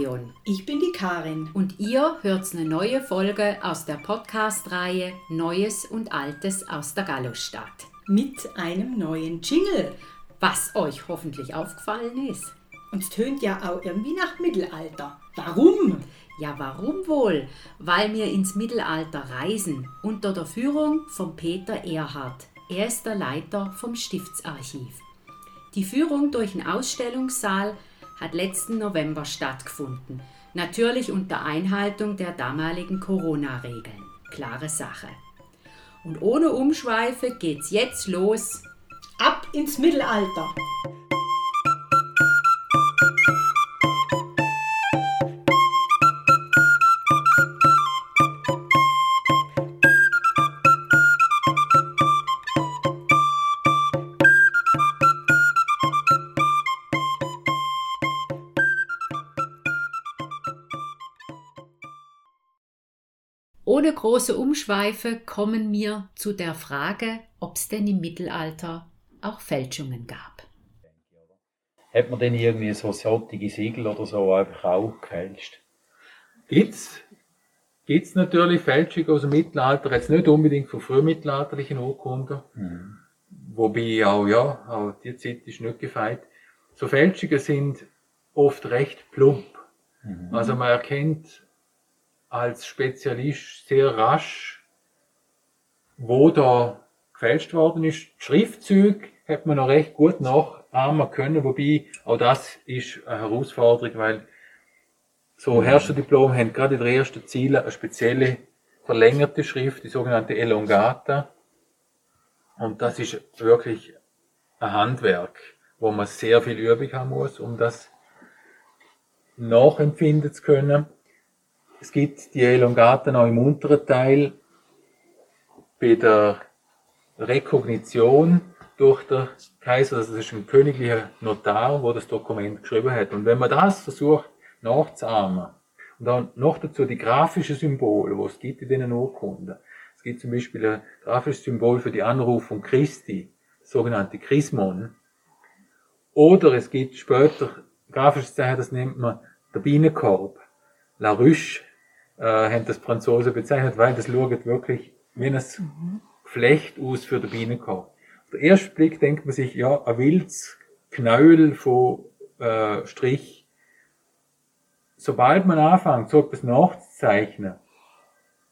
Marion. Ich bin die Karin. Und ihr hört eine neue Folge aus der Podcast-Reihe Neues und Altes aus der Gallostadt. Mit einem neuen Jingle. Was euch hoffentlich aufgefallen ist. Und es tönt ja auch irgendwie nach Mittelalter. Warum? Ja, warum wohl? Weil wir ins Mittelalter reisen, unter der Führung von Peter Erhard. Er ist der Leiter vom Stiftsarchiv. Die Führung durch den Ausstellungssaal hat letzten November stattgefunden. Natürlich unter Einhaltung der damaligen Corona-Regeln. Klare Sache. Und ohne Umschweife geht's jetzt los. Ab ins Mittelalter. Große Umschweife kommen wir zu der Frage, ob es denn im Mittelalter auch Fälschungen gab. Hat man denn irgendwie so solche Siegel oder so einfach auch gefälscht? Gibt's, gibt's natürlich Fälschungen aus dem Mittelalter, jetzt nicht unbedingt von frühmittelalterlichen Urkunden. Mhm. Wobei auch, ja, auch die Zeit ist nicht gefeit. So Fälschungen sind oft recht plump. Mhm. Also man erkennt als Spezialist sehr rasch, wo da gefälscht worden ist. Schriftzüge hat man noch recht gut nachahmen können, wobei auch das ist eine Herausforderung, weil so Herrscherdiplom haben gerade in der ersten Ziele eine spezielle verlängerte Schrift, die sogenannte Elongata. Und das ist wirklich ein Handwerk, wo man sehr viel Übung haben muss, um das nachempfinden zu können. Es gibt die Elongaten auch im unteren Teil bei der Rekognition durch den Kaiser, das ist ein königlicher Notar, wo das Dokument geschrieben hat. Und wenn man das versucht nachzuahmen und dann noch dazu die grafischen Symbole, wo es gibt in diesen Urkunden. Es gibt zum Beispiel ein grafisches Symbol für die Anrufung Christi, das sogenannte Chrismon. Oder es gibt später ein grafisches Zeichen, das nennt man der Bienenkorb. La Ruche äh, haben das Franzosen bezeichnet, weil das schaut wirklich wie ein mhm. Geflecht aus für den Bienenkorb. Auf den ersten Blick denkt man sich, ja, ein wildes Knäuel von äh, Strich. Sobald man anfängt, so etwas nachzuzeichnen,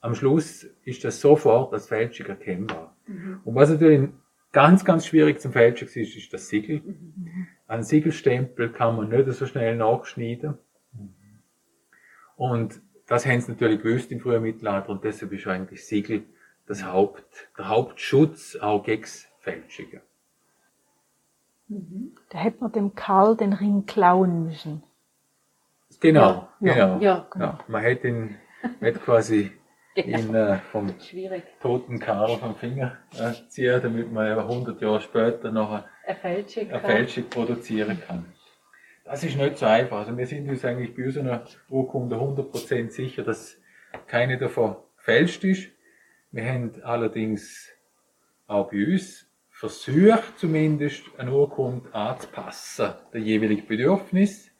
am Schluss ist das sofort als Fälschung erkennbar. Mhm. Und was natürlich ganz, ganz schwierig zum Fälschen ist, ist das Siegel. Mhm. Ein Siegelstempel kann man nicht so schnell nachschneiden. Und das haben sie natürlich gewusst im frühen Mittelalter und deshalb ist eigentlich Siegel das Haupt, der Hauptschutz auch gegen Fälschungen. Mhm. Da hätte man dem Karl den Ring klauen müssen. Genau, ja, genau. Ja, genau. Ja, man hätte ihn hätte quasi genau. ihn äh, vom Schwierig. toten Karl vom Finger äh, ziehen, damit man 100 Jahre später noch eine Fälschung produzieren kann. Das ist nicht so einfach. Also wir sind uns eigentlich bei unserer Urkunde 100% sicher, dass keine davon fälscht ist. Wir haben allerdings auch bei uns versucht, zumindest eine Urkunde anzupassen, der jeweiligen Bedürfnis.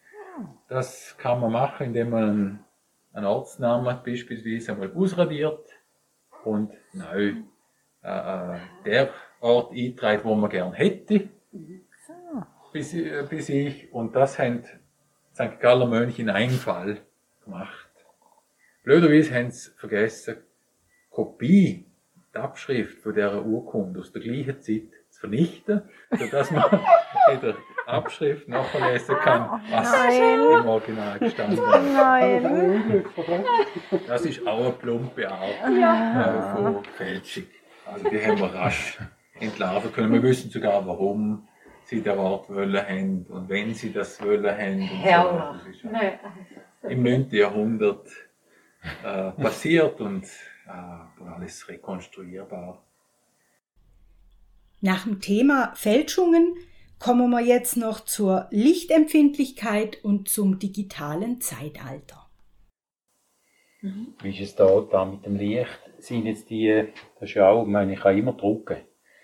Das kann man machen, indem man einen Ortsnamen beispielsweise einmal ausradiert und neu äh, äh der Ort einträgt, wo man gern hätte bis, bis ich, und das haben St. Galler Mönche in einem Fall gemacht. Blöderweise haben sie vergessen, Kopie, die Abschrift von dieser Urkunde aus der gleichen Zeit zu vernichten, sodass man in der Abschrift nachlesen kann, was Nein. im Original gestanden hat. Nein. Das ist auch eine plumpe Art ja. äh, von Fälschung. Also die haben wir rasch entlarven können. Wir wissen sogar warum sie der Wort wollen haben und wenn sie das wollen haben. Herrlich. So. Nein. Im 9. Jahrhundert äh, passiert und äh, alles rekonstruierbar. Nach dem Thema Fälschungen kommen wir jetzt noch zur Lichtempfindlichkeit und zum digitalen Zeitalter. Mhm. Wie ist es da, da mit dem Licht? Sind jetzt die, das ist ja auch, ich meine, ich kann immer drucken.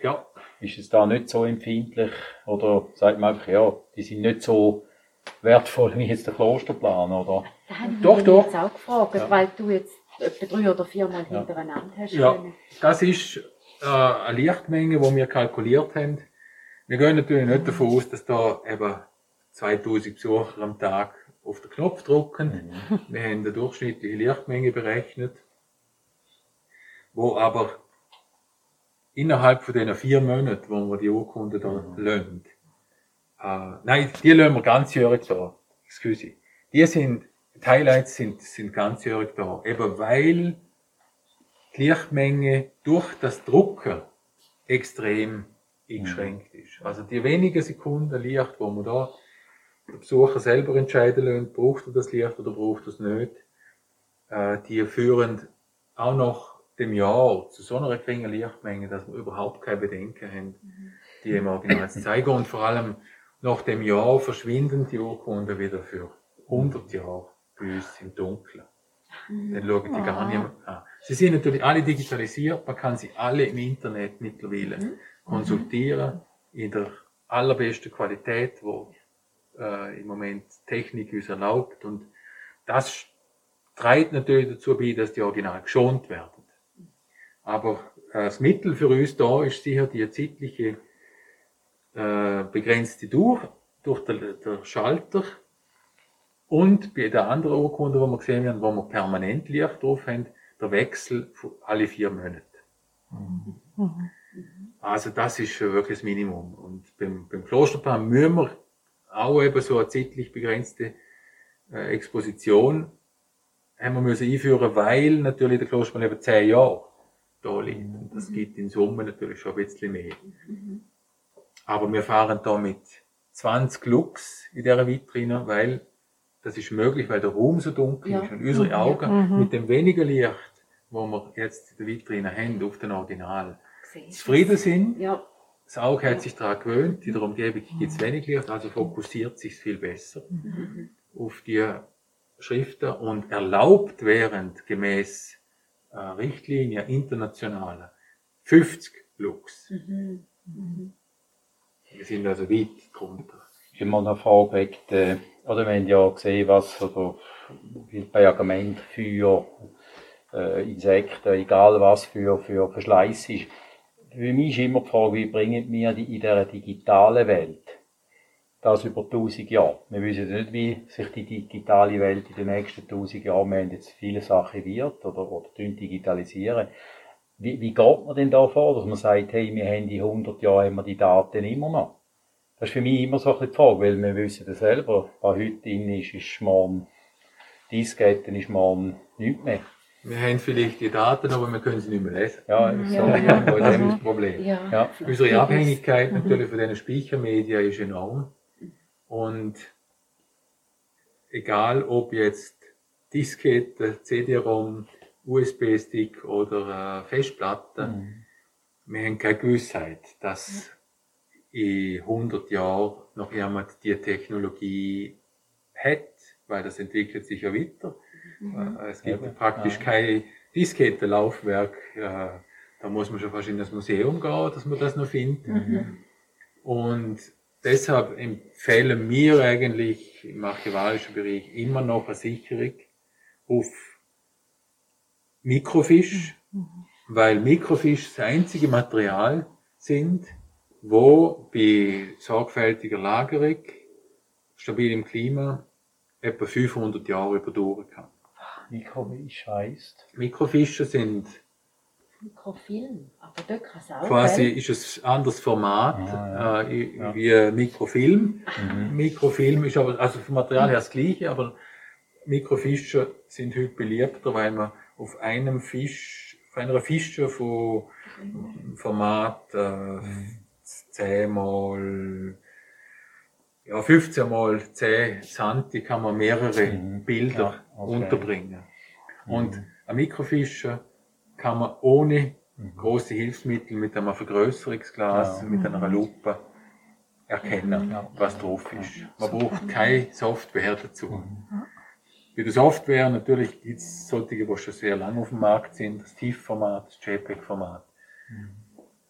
Ja. Ist es da nicht so empfindlich? Oder sagt man einfach, ja, die sind nicht so wertvoll wie jetzt der Klosterplan, oder? Da habe ich doch, mich doch. jetzt auch gefragt, ja. weil du jetzt etwa drei oder viermal ja. hintereinander hast. Ja, können. das ist äh, eine Lichtmenge, die wir kalkuliert haben. Wir gehen natürlich nicht davon aus, dass da eben 2000 Besucher am Tag auf den Knopf drücken. Mhm. Wir haben eine durchschnittliche Lichtmenge berechnet, wo aber innerhalb von diesen vier Monaten, wo wir die Urkunde da mhm. lassen, äh, nein, die lassen wir ganzjährig da. Excuse. Die sind, die Highlights sind, sind ganzjährig da. Eben weil die Lichtmenge durch das Drucken extrem eingeschränkt ist. Also die wenigen Sekunden Licht, wo man da der Besucher selber entscheiden lassen, braucht er das Licht oder braucht er es nicht, äh, die führen auch nach dem Jahr zu so einer geringen Lichtmenge, dass wir überhaupt keine Bedenken haben, die im Original zu zeigen. Und vor allem nach dem Jahr verschwinden die Urkunden wieder für 100 Jahre bei uns im Dunkeln. Dann schauen die gar nicht mehr an. Sie sind natürlich alle digitalisiert, man kann sie alle im Internet mittlerweile mhm. konsultieren, in der allerbesten Qualität, wo äh, im Moment Technik uns erlaubt. Und das trägt natürlich dazu bei, dass die Original geschont werden. Aber das Mittel für uns da ist sicher die zeitliche äh, begrenzte Dauer durch den, den Schalter und bei der anderen Urkunde, die wir gesehen haben, wo wir permanent Licht drauf haben, der Wechsel alle vier Monate. Mhm. Also das ist wirklich das Minimum. Und beim, beim Klosterplan müssen wir auch eben so eine zeitlich begrenzte äh, Exposition haben wir müssen einführen, weil natürlich der Klostermann eben zehn Jahre da liegt. Und das mhm. gibt in Summe natürlich schon ein bisschen mehr. Mhm. Aber wir fahren da mit 20 Lux in dieser Vitrine, weil das ist möglich, weil der Raum so dunkel ja. ist und unsere mhm. Augen mhm. mit dem weniger Licht, wo wir jetzt in der Vitrine haben, auf den Original, zufrieden sind. Ja. Das Auge hat sich daran gewöhnt, in der Umgebung gibt es wenig Licht, also fokussiert sich viel besser mhm. auf die Schriften und erlaubt während gemäß äh, Richtlinie internationaler 50 Lux. Mhm. Mhm. Wir sind also weit drunter. Immer noch Frage, äh, oder wir haben ja gesehen, was oder bei Argument für äh, Insekten, egal was für, für Verschleiß ist für mich ist immer die Frage, wie bringen wir die in dieser digitalen Welt das über 1000 Jahre? Wir wissen nicht, wie sich die digitale Welt in den nächsten 1000 Jahren, wir haben jetzt viele Sachen wird oder, oder digitalisieren. Wie, wie geht man denn da vor, dass man sagt, hey, wir haben die 100 Jahre haben wir die Daten immer noch? Das ist für mich immer so ein bisschen die Frage, weil wir wissen das selber, was heute drin ist, ist morgen Disketten, ist morgen nichts mehr. Wir haben vielleicht die Daten, aber wir können sie nicht mehr lesen. Ja, mhm. so, ja. ja. das ist das Problem. Ja. Ja. Unsere Abhängigkeit natürlich von den Speichermedien ist enorm. Und egal ob jetzt Diskette, CD-ROM, USB-Stick oder äh, Festplatte, mhm. wir haben keine Gewissheit, dass in 100 Jahren noch jemand die Technologie hat, weil das entwickelt sich ja weiter. Mhm. Äh, es gibt ja, praktisch ja. kein Diskettenlaufwerk. Ja, da muss man schon fast in das Museum gehen, dass man das noch findet. Mhm. Und deshalb empfehlen wir eigentlich im archivarischen Bereich immer noch eine Sicherung auf Mikrofisch, mhm. weil Mikrofisch das einzige Material sind, wo bei sorgfältiger Lagerung, stabilem Klima, etwa 500 Jahre überdauern kann. Mikrofisch heißt? Mikrofische sind Mikrofilm, kann es auch. Quasi ist es ein anderes Format ah, ja. äh, ja. wie Mikrofilm. Mhm. Mikrofilm ist aber, also vom Material her das gleiche, aber Mikrofische sind heute beliebter, weil man auf einem Fisch, auf einer Fische von Format äh, mhm. 10 mal ja, 15 mal 10 Santi kann man mehrere mhm. Bilder ja, okay. unterbringen. Und mhm. ein Mikrofischer kann man ohne mhm. Große Hilfsmittel mit einem Vergrößerungsglas, ja. mit einer Lupe erkennen, ja. was drauf ist. Man braucht keine Software dazu. Mhm. Bei der Software natürlich gibt es solche, die schon sehr lange auf dem Markt sind, das TIFF-Format, das JPEG-Format. Mhm.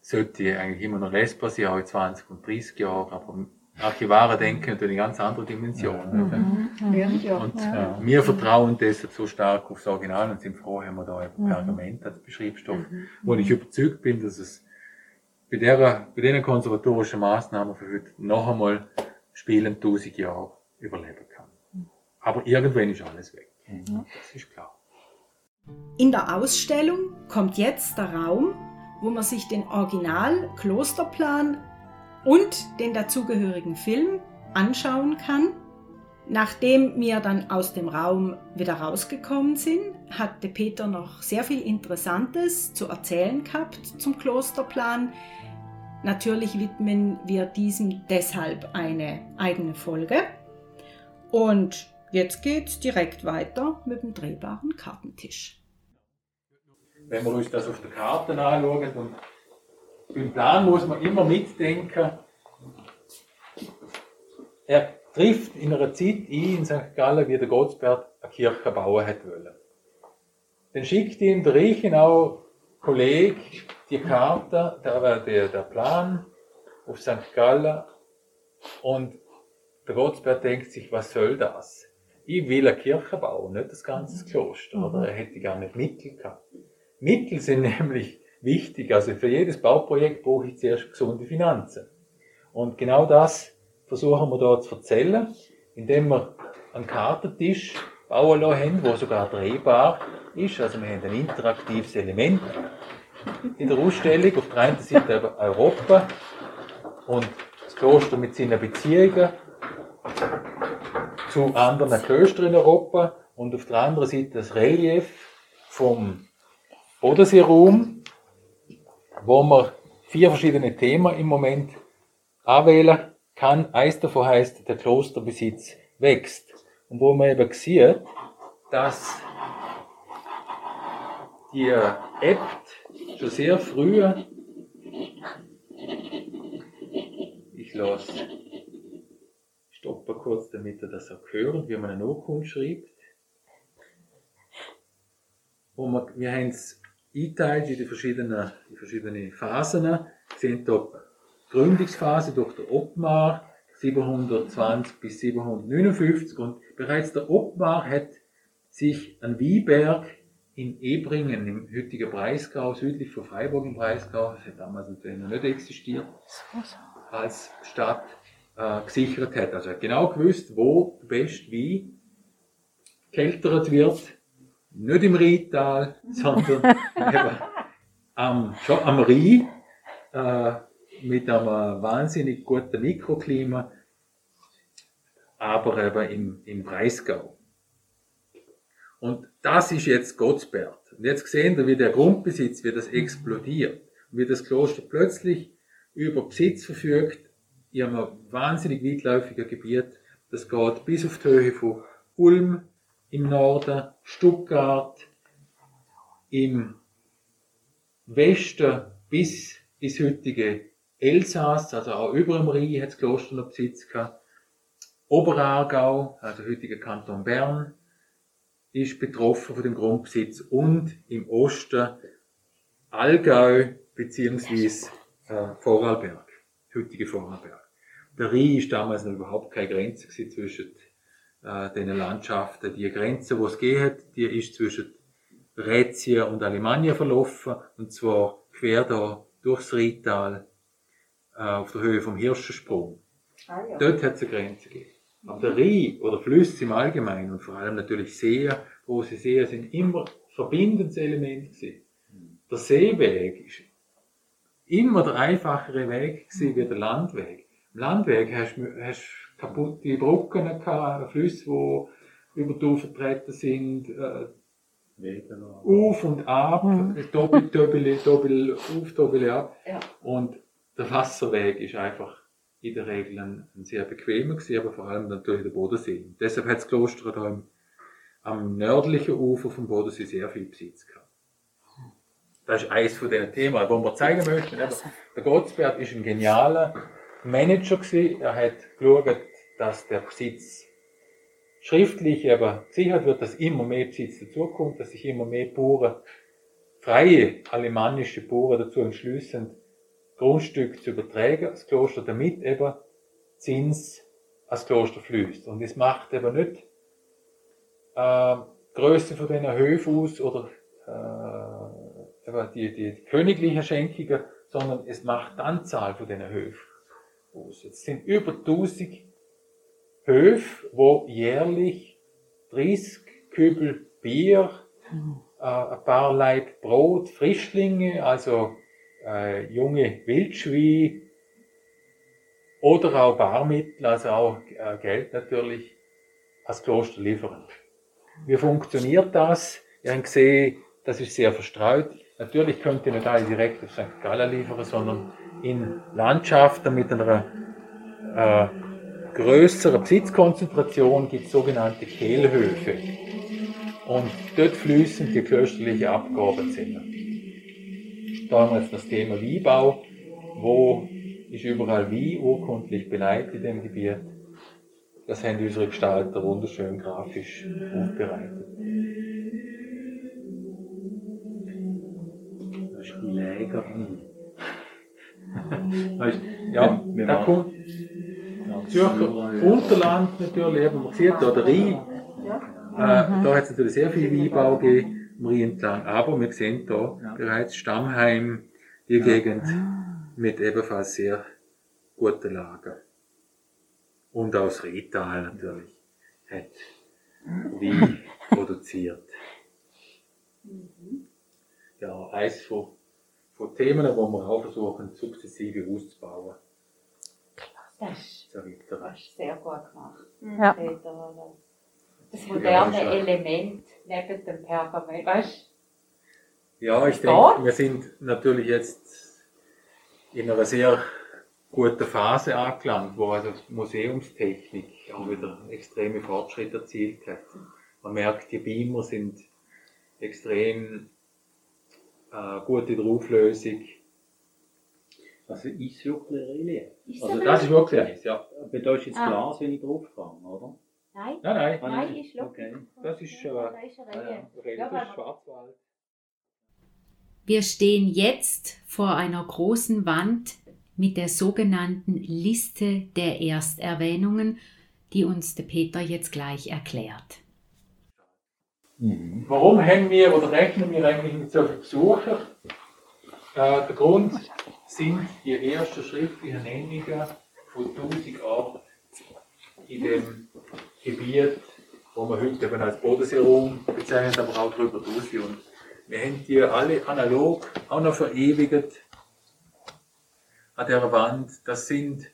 Sollte eigentlich immer noch lesbar sein, auch in 20 und 30 Jahren, aber Archivare denken natürlich eine ganz andere Dimension. Mhm. Mhm. Und ja. wir vertrauen deshalb so stark aufs Original und sind froh, haben wir da ein mhm. Pergament als Beschriebsstoff, mhm. wo ich überzeugt bin, dass es bei, der, bei diesen konservatorischen Maßnahmen für heute noch einmal spielen tausend Jahre überleben kann. Aber irgendwann ist alles weg. Mhm. Das ist klar. In der Ausstellung kommt jetzt der Raum, wo man sich den Original-Klosterplan und den dazugehörigen Film anschauen kann. Nachdem wir dann aus dem Raum wieder rausgekommen sind, hatte Peter noch sehr viel Interessantes zu erzählen gehabt zum Klosterplan. Natürlich widmen wir diesem deshalb eine eigene Folge. Und jetzt geht's direkt weiter mit dem drehbaren Kartentisch. Wenn wir uns das auf der Karte anschauen und beim Plan muss man immer mitdenken, er trifft in einer Zeit ein in St. Gallen, wie der Gottsbert eine Kirche bauen hat wollen. Dann schickt ihm der Reichenau Kollege die Karte, da war der, der Plan auf St. Gallen und der Gottsbert denkt sich, was soll das? Ich will eine Kirche bauen, nicht das ganze Kloster, oder? Er hätte gar nicht Mittel gehabt. Mittel sind nämlich wichtig. Also für jedes Bauprojekt brauche ich zuerst gesunde Finanzen. Und genau das versuchen wir da zu erzählen, indem wir einen Kartentisch bauen lassen der sogar drehbar ist. Also wir haben ein interaktives Element in der Ausstellung. Auf der einen Seite Europa und das Kloster mit seinen Beziehungen zu anderen Klöstern in Europa und auf der anderen Seite das Relief vom Bodenseeraum wo man vier verschiedene Themen im Moment anwählen kann. Eins davon heißt, der Klosterbesitz wächst. Und wo man eben sieht, dass die Abt schon sehr früh, ich lasse stoppen kurz, damit ihr das auch hören, wie man eine Urkunde schreibt. Wo man, wir haben es eingeteilt in die verschiedenen, die verschiedenen Phasen. Sehen hier die Gründungsphase durch den Obmar 720 bis 759 und bereits der Obmar hat sich an Wieberg in Ebringen im heutigen Breisgau, südlich von Freiburg im Breisgau, das hat damals natürlich noch nicht existiert, als Stadt äh, gesichert hat. Also er hat genau gewusst, wo best wie keltert wird nicht im Rheintal, sondern am, schon am Rhein, äh, mit einem wahnsinnig guten Mikroklima, aber eben im, im Breisgau. Und das ist jetzt Gottsbert. Und jetzt sehen wir, wie der Grundbesitz, wie das explodiert. Wie das Kloster plötzlich über Besitz verfügt, in einem wahnsinnig weitläufigen Gebiet. Das geht bis auf die Höhe von Ulm, im Norden, Stuttgart im Westen bis ins heutige Elsass, also auch über dem Rhein hat das Kloster noch Besitz gehabt. Oberaargau, also heutiger Kanton Bern, ist betroffen von dem Grundbesitz und im Osten Allgäu beziehungsweise äh, Vorarlberg, heutige Vorarlberg. Der Rhein ist damals noch überhaupt keine Grenze zwischen äh, den Landschaften. Die Grenze, wo es geht, die ist zwischen Rätien und Alemannia verlaufen, und zwar quer da durchs Rheintal äh, auf der Höhe vom Hirschensprung. Ah, ja. Dort hat es eine Grenze gegeben. Aber der Rhein oder Flüsse im Allgemeinen und vor allem natürlich Seen, große Seen, sind immer verbindendes Element gewesen. Der Seeweg ist immer der einfachere Weg gewesen wie der Landweg. Im Landweg hast du kaputte Brücken gehabt, Flüsse, die über die vertreten sind, äh, auf und ab, mhm. doppel, doppel, doppel auf, doppel ab. Ja. Und der Wasserweg ist einfach in der Regel ein, ein sehr bequemer gewesen, aber vor allem natürlich der Bodensee. Und deshalb hat das Kloster da im, am nördlichen Ufer vom Bodensee sehr viel Besitz gehabt. Das ist eines von diesen Themen, wo wir zeigen möchten. Der Gottsberg ist ein genialer Manager gewesen. Er hat geschaut, dass der Besitz schriftlich aber gesichert wird, dass immer mehr Besitz dazukommt, dass sich immer mehr Bauern, freie alemannische Bauern dazu entschließen, Grundstück zu übertragen, das Kloster, damit eben Zins als Kloster fließt. Und es macht eben nicht äh, Größe von diesen Höfen aus oder äh, die, die königlichen Schenkungen, sondern es macht die Anzahl von diesen Höfen aus. Es sind über 1000 Höfe, wo jährlich 30 Kübel Bier, äh, ein paar Leib Brot, Frischlinge, also äh, junge Wildschweine oder auch Barmittel, also auch äh, Geld natürlich, als Kloster liefern. Wie funktioniert das? Ihr habt gesehen, das ist sehr verstreut. Natürlich könnt ihr nicht alle direkt auf St. Gallen liefern, sondern in Landschaften mit einer äh, größeren Besitzkonzentration gibt es sogenannte Kehlhöfe. Und dort fließen die klösterlichen Abgabenzimmer. Da haben wir jetzt das Thema Wiebau. Wo ist überall wie urkundlich beleidigt in dem Gebiet? Das haben unsere Gestalter wunderschön grafisch aufbereitet. Das ist die Läger. weißt, ja, da kommt Zürcher Unterland natürlich, eben, man sieht da der Rhein. Äh, da hat es natürlich sehr viel Weinbau gegeben, am Rhein entlang. Aber wir sehen da bereits Stammheim, die Gegend mit ebenfalls sehr guten Lagen und aus Rital natürlich hat Wein produziert. Ja, eins von, von Themen, wo wir auch versuchen, sukzessive auszubauen. Das, das ist sehr gut gemacht. Ja. Das moderne ja, Element neben dem Pergament, weißt Ja, ich denke, wir sind natürlich jetzt in einer sehr guten Phase angelangt, wo also Museumstechnik auch wieder extreme Fortschritte erzielt hat. Man merkt, die Beamer sind extrem äh, gut in der Auflösung. Also ist wirklich Relief. Also das ist wirklich eins, ja. Bedeutet jetzt ah. Glas, wenn ich drauf kann, oder? Nein, nein, nein. nein, nein ist okay. Das ist, äh, ja, ist Schwarzwald. Wir stehen jetzt vor einer großen Wand mit der sogenannten Liste der Ersterwähnungen, die uns der Peter jetzt gleich erklärt. Mhm. Warum haben wir oder rechnen wir eigentlich mit solchen Besuchern? Äh, der Grund sind die ersten schriftlichen Nennungen von 1000 Orten in dem Gebiet, wo wir heute eben als Bodenseeraum bezeichnen, aber auch darüber hinaus. Und wir haben die alle analog auch noch verewigt an der Wand, das sind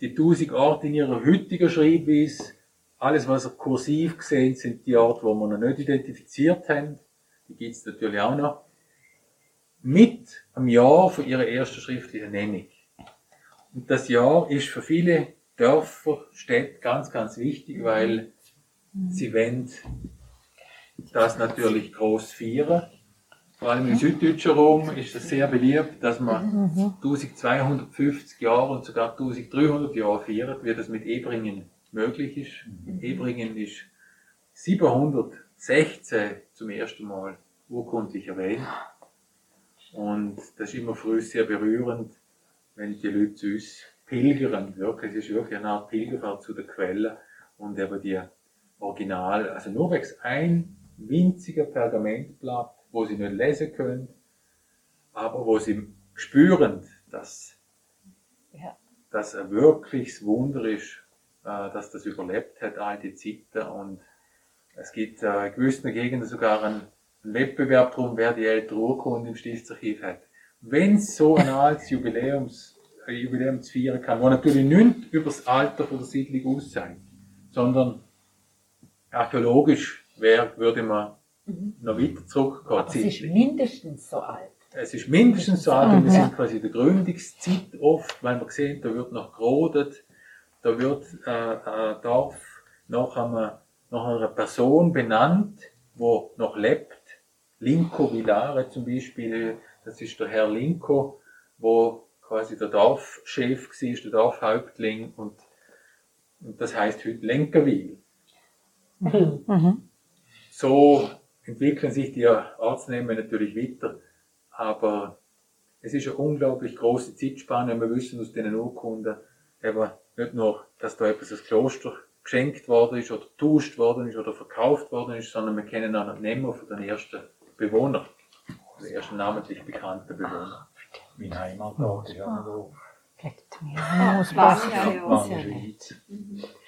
die 1000 Orte in ihrer heutigen Schreibweise. Alles, was ihr kursiv gesehen, sind die Orte, die wir noch nicht identifiziert haben. Die gibt es natürlich auch noch. Mit einem Jahr von ihrer ersten schriftlichen Nennung. Und das Jahr ist für viele Dörfer, Städte ganz, ganz wichtig, weil sie wollen das natürlich groß feiern. Vor allem im süddeutschen Raum ist es sehr beliebt, dass man 1250 Jahre und sogar 1300 Jahre feiert, wie das mit Ebringen möglich ist. Ebringen ist 716 zum ersten Mal urkundlich erwähnt. Und das ist immer früh sehr berührend, wenn die Leute zu uns pilgern. Wirklich, es ist wirklich eine Art Pilgerfahrt zu der Quelle und eben die Original, also nur wegen ein winziger Pergamentblatt wo sie nicht lesen können, aber wo sie spüren, dass ja. das ein wirkliches Wunder ist, äh, dass das überlebt hat, all die Zeiten. Und es gibt äh, in gewissen Gegenden sogar einen, Wettbewerb darum, wer die ältere Urkunde im Stiftsarchiv hat. Wenn es so ein altes Jubiläums, ein Jubiläum zu feiern kann, wo natürlich nicht über das Alter von der Siedlung aussagt, sondern archäologisch wäre, würde man mhm. noch weiter zurückgehen. Aber es ist mindestens so alt. Es ist mindestens so alt und wir sind quasi in der Gründungszeit oft, weil man sieht, da wird noch gerodet, da wird äh, ein Dorf nach einer, nach einer Person benannt, wo noch lebt. Linko Villare zum Beispiel, das ist der Herr Linko, wo quasi der Dorfchef war, der Dorfhäuptling und, und das heißt heute Lenkerwil. Mhm. So entwickeln sich die Ortsnamen natürlich weiter, aber es ist eine unglaublich große Zeitspanne. Wir wissen aus den Urkunden, eben nicht nur, dass da etwas als Kloster geschenkt worden ist oder getauscht worden ist oder verkauft worden ist, sondern wir kennen auch den Namen von den ersten Bewohnern, den ersten namentlich bekannten Bewohner. Mein Heimatort ist ja mir. Mosbach.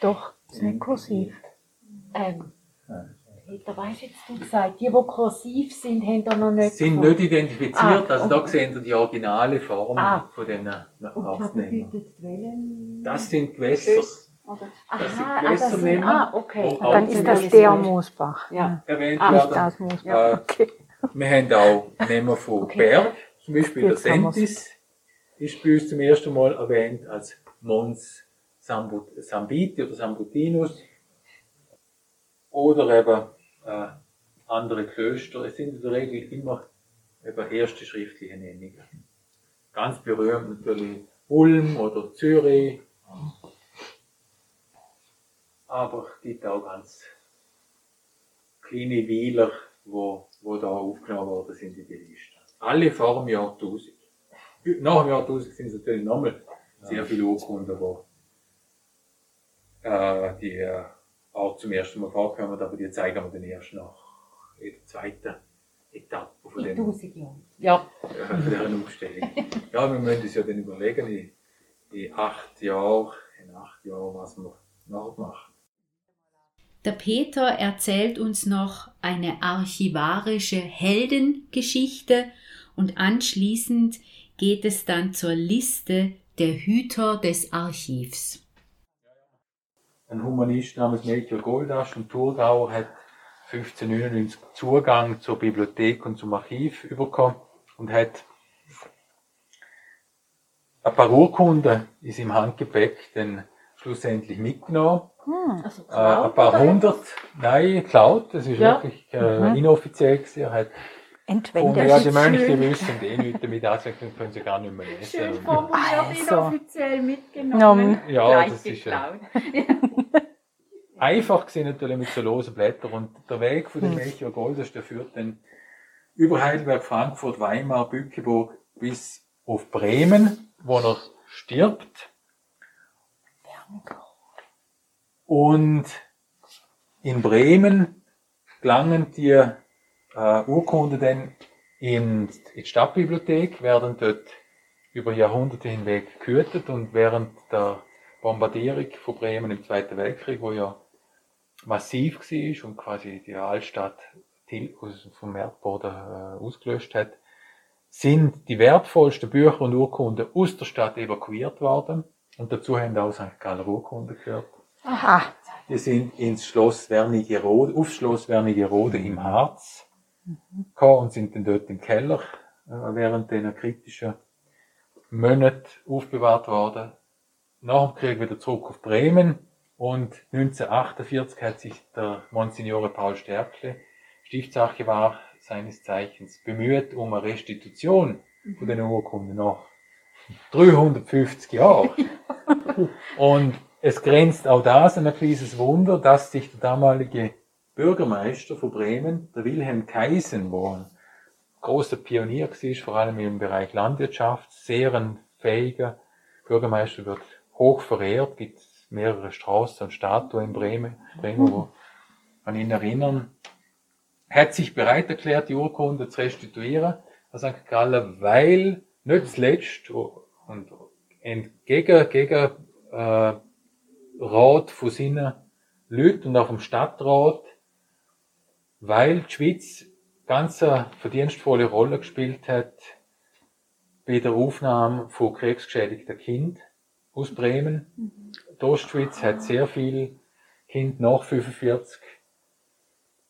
Doch, ist nicht kursiv. Ähm, da weiss jetzt du gesagt, die, die kursiv sind, haben da noch nicht. Sind nicht identifiziert, ah, okay. also da sehen wir die originale Form ah. von diesen Ortsnamen. Das sind Gewässer. Oder? Das sind Gewässernamen. Ah, okay. Dann ist das der Moosbach. Ja. Erwähnt ah, werden. Das Moosbach. Äh, okay. Wir haben auch Namen von okay. Berg, zum Beispiel der Sentis ist bei uns zum ersten Mal erwähnt als Mons Sambiti oder Sambutinus oder eben äh, andere Klöster. Es sind in der Regel immer eben erste schriftliche Nennungen. Ganz berühmt natürlich Ulm oder Zürich. Aber es gibt auch ganz kleine Weiler, wo, wo da aufgenommen worden sind in die Liste. Alle vor dem Jahr 1000. Nach dem Jahr 1000 sind es natürlich nochmal sehr viele Urkunden, wo äh, die äh, auch zum ersten Mal vorkommen, aber die zeigen wir dann erst nach in der zweiten Etappe von dem. Jahren. Ja. Von dieser Ausstellung. ja, wir müssen uns ja dann überlegen, in, in acht Jahren, in acht Jahren, was wir nachmachen. Der Peter erzählt uns noch eine archivarische Heldengeschichte und anschließend geht es dann zur Liste der Hüter des Archivs. Ein Humanist namens Melchior Goldasch im Thurgau hat 1599 Zugang zur Bibliothek und zum Archiv bekommen und hat ein paar Urkunden ist im Handgepäck dann schlussendlich mitgenommen. Hm, also äh, ein paar hundert, nein, geklaut, das ist ja. wirklich äh, mhm. inoffiziell gewesen. Hat Entwendet. Und ja, die Mönche wissen eh nicht damit anzeichnen, können sie gar nicht mehr lesen. Schön formuliert, also. inoffiziell mitgenommen. Ja, das ist ja. Einfach gesehen natürlich mit so losen Blättern und der Weg von dem hm. Melchior Goldes, der führt dann über Heidelberg, Frankfurt, Weimar, Bückeburg bis auf Bremen, wo er stirbt. Und in Bremen gelangen die äh, Urkunden dann in, in die Stadtbibliothek, werden dort über Jahrhunderte hinweg gehütet und während der Bombardierung von Bremen im Zweiten Weltkrieg, wo ja massiv war und quasi die Altstadt vom Erdboden äh, ausgelöscht hat, sind die wertvollsten Bücher und Urkunden aus der Stadt evakuiert worden. Und dazu haben auch St. Galler Urkunden gehört. Aha. Die sind ins Schloss Wernigerode, aufs Schloss Wernigerode im Harz gekommen und sind dann dort im Keller äh, während dieser kritischen Monate aufbewahrt worden. Nach dem Krieg wieder zurück auf Bremen und 1948 hat sich der Monsignore Paul Stärkle, Stiftsarchivar seines Zeichens, bemüht um eine Restitution von den Urkunden nach 350 Jahren. und es grenzt auch das an ein kleines Wunder, dass sich der damalige Bürgermeister von Bremen, der Wilhelm Kaisen, der ein großer Pionier war, vor allem im Bereich Landwirtschaft, sehr ein fähiger Bürgermeister, wird hoch verehrt, gibt mehrere Straßen und Statuen in Bremen, Bremen wo an ihn erinnern, hat sich bereit erklärt, die Urkunde zu restituieren an St. Gallen, weil nicht zuletzt und entgegen gegen, äh, Rat von seinen Leuten und auch vom Stadtrat weil die Schweiz ganz eine verdienstvolle Rolle gespielt hat bei der Aufnahme von kriegsgeschädigten Kind aus Bremen. Mhm. Die Ostschweiz hat sehr viel Kind nach 45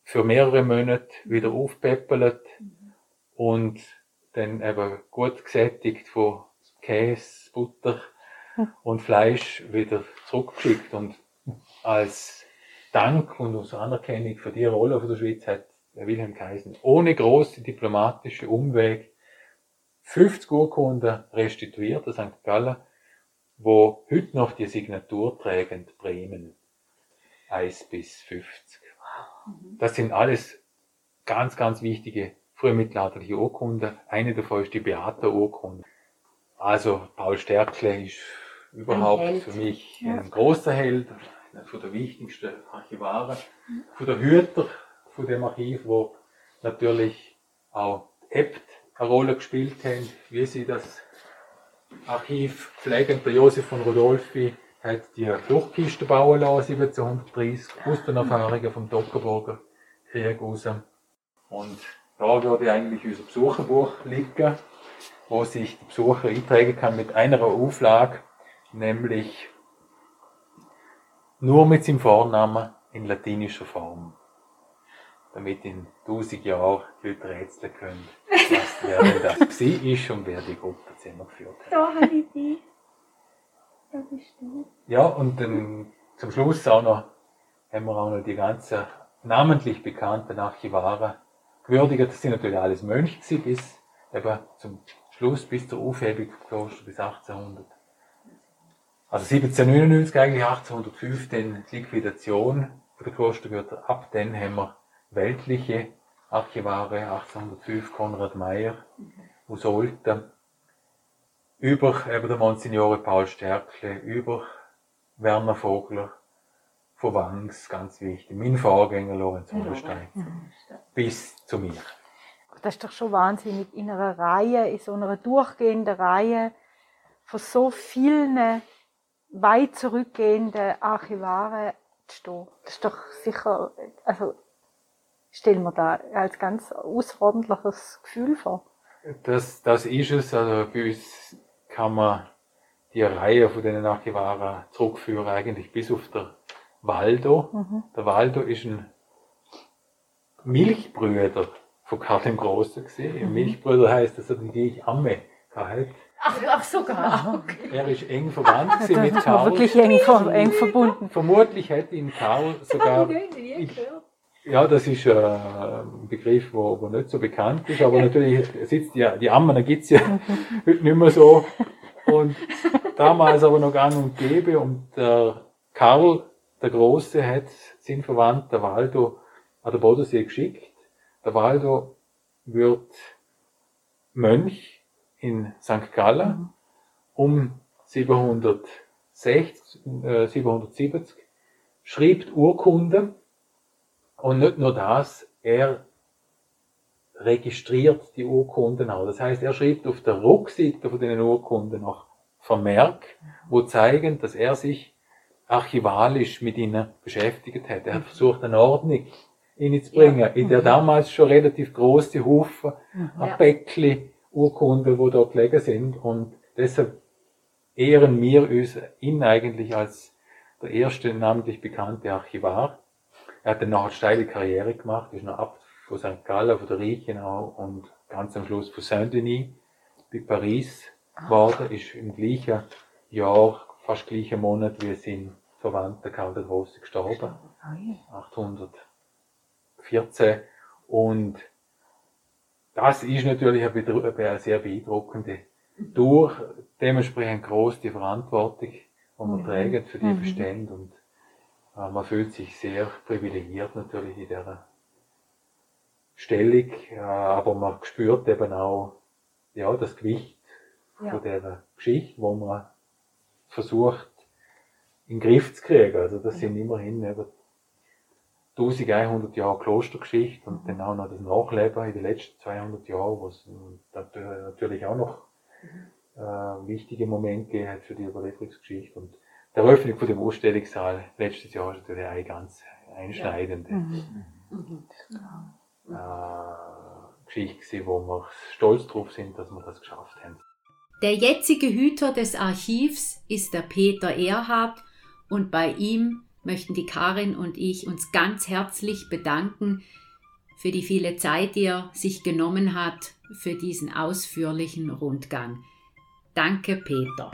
für mehrere Monate wieder aufpäppelt mhm. und dann eben gut gesättigt von Käse, Butter und Fleisch wieder zurückgeschickt und als Dank und aus Anerkennung für die Rolle von der Schweiz hat Wilhelm Kaisen ohne große diplomatische Umweg 50 Urkunden restituiert aus St. Gallen, wo heute noch die Signatur tragen, Bremen 1 bis 50. Das sind alles ganz, ganz wichtige frühmittelalterliche Urkunden. Eine davon ist die Beata-Urkunde. Also Paul Stärkle ist überhaupt für mich ja. ein großer Held, einer von der wichtigsten Archivare, von der Hüter von dem Archiv, wo natürlich auch Äbt eine Rolle gespielt haben, wie sie das Archiv pflegen. Der Josef von Rodolfi hat die Fluchtkiste bauen lassen, 1730, aus den Erfahrungen vom Dockerburger Krieg raus. Und da würde eigentlich unser Besucherbuch liegen, wo sich der Besucher eintragen kann mit einer Auflage, nämlich nur mit seinem Vornamen in latinischer Form. Damit in tausend Jahren die Leute rätseln können, was, wer denn das ist und wer die Gruppe zusammengeführt hat. Da habe ich die. Da bist du. Ja, und dann zum Schluss auch noch, haben wir auch noch die ganzen namentlich bekannten Archivare gewürdigt. Das sind natürlich alles Mönche bis eben zum Schluss, bis zur Aufhebung des Klosters, bis 1800. Also 1799 eigentlich, 1805 dann die Liquidation der Klostergürtel. Ab dann haben wir weltliche Archivare, 1805 Konrad Meyer aus Olten, über eben der Monsignore Paul Stärkle, über Werner Vogler, von Wangs, ganz wichtig, mein Vorgänger Lorenz Holstein, bis zu mir. Das ist doch schon wahnsinnig, in einer Reihe, in so einer durchgehenden Reihe von so vielen weit zurückgehenden Archivaren zu stehen. Das ist doch sicher, also stellen wir da als ganz außerordentliches Gefühl vor. Das, das ist es. Also bei uns kann man die Reihe von den Archivaren zurückführen, eigentlich bis auf der Waldo. Mhm. Der Waldo ist ein Milchbrüder von Karl dem Großen gesehen. Mhm. Milchbrüder heißt, dass er die Amme gehabt. Ach, ach sogar. Okay. Er ist eng verwandt ja, mit Karl. Wirklich eng, eng, verbunden. Vermutlich hätte ihn Karl sogar. Ich, ja, das ist äh, ein Begriff, wo, wo nicht so bekannt ist, aber natürlich sitzt ja, die Ammen gibt's ja heute nicht mehr so. Und damals aber noch gang und gäbe und der Karl, der Große, hat seinen Verwandten, der Waldo, an der Bodensee geschickt. Der Waldo wird Mönch in St. Gallen um 760, äh, 770, schrieb Urkunden und nicht nur das, er registriert die Urkunden auch. Das heißt, er schreibt auf der Rückseite von den Urkunden noch Vermerk, wo zeigen, dass er sich archivalisch mit ihnen beschäftigt hat. Er hat versucht, eine Ordnung hinzubringen, ja. in der mhm. damals schon relativ große Haufen mhm. ja. Päckchen Urkunden, wo dort gelegen sind. Und deshalb ehren wir uns ihn eigentlich als der erste namentlich bekannte Archivar. Er hat dann noch eine steile Karriere gemacht, ist noch ab von St. Gallen, von der Reichenau und ganz am Schluss von Saint-Denis bei Paris geworden, ist im gleichen Jahr, fast gleichen Monat wie sein Verwandter Karl der Große gestorben. 814. Und das ist natürlich eine, sehr beeindruckende durch dementsprechend groß die Verantwortung, die man mhm. trägt für die mhm. Bestände und äh, man fühlt sich sehr privilegiert natürlich in dieser Stellung, äh, aber man spürt eben auch ja, das Gewicht ja. von dieser Geschichte, wo man versucht, in den Griff zu kriegen. Also das sind immerhin über 1100 Jahre Klostergeschichte und dann auch noch das Nachleben in den letzten 200 Jahren, was natürlich auch noch äh, wichtige Momente gegeben hat für die Überlieferungsgeschichte. Und die Eröffnung von dem Ausstellungssaal letztes Jahr ist natürlich eine ganz einschneidende ja. mhm. Mhm. Äh, Geschichte gewesen, wo wir stolz drauf sind, dass wir das geschafft haben. Der jetzige Hüter des Archivs ist der Peter Erhard und bei ihm möchten die Karin und ich uns ganz herzlich bedanken für die viele Zeit, die er sich genommen hat für diesen ausführlichen Rundgang. Danke, Peter.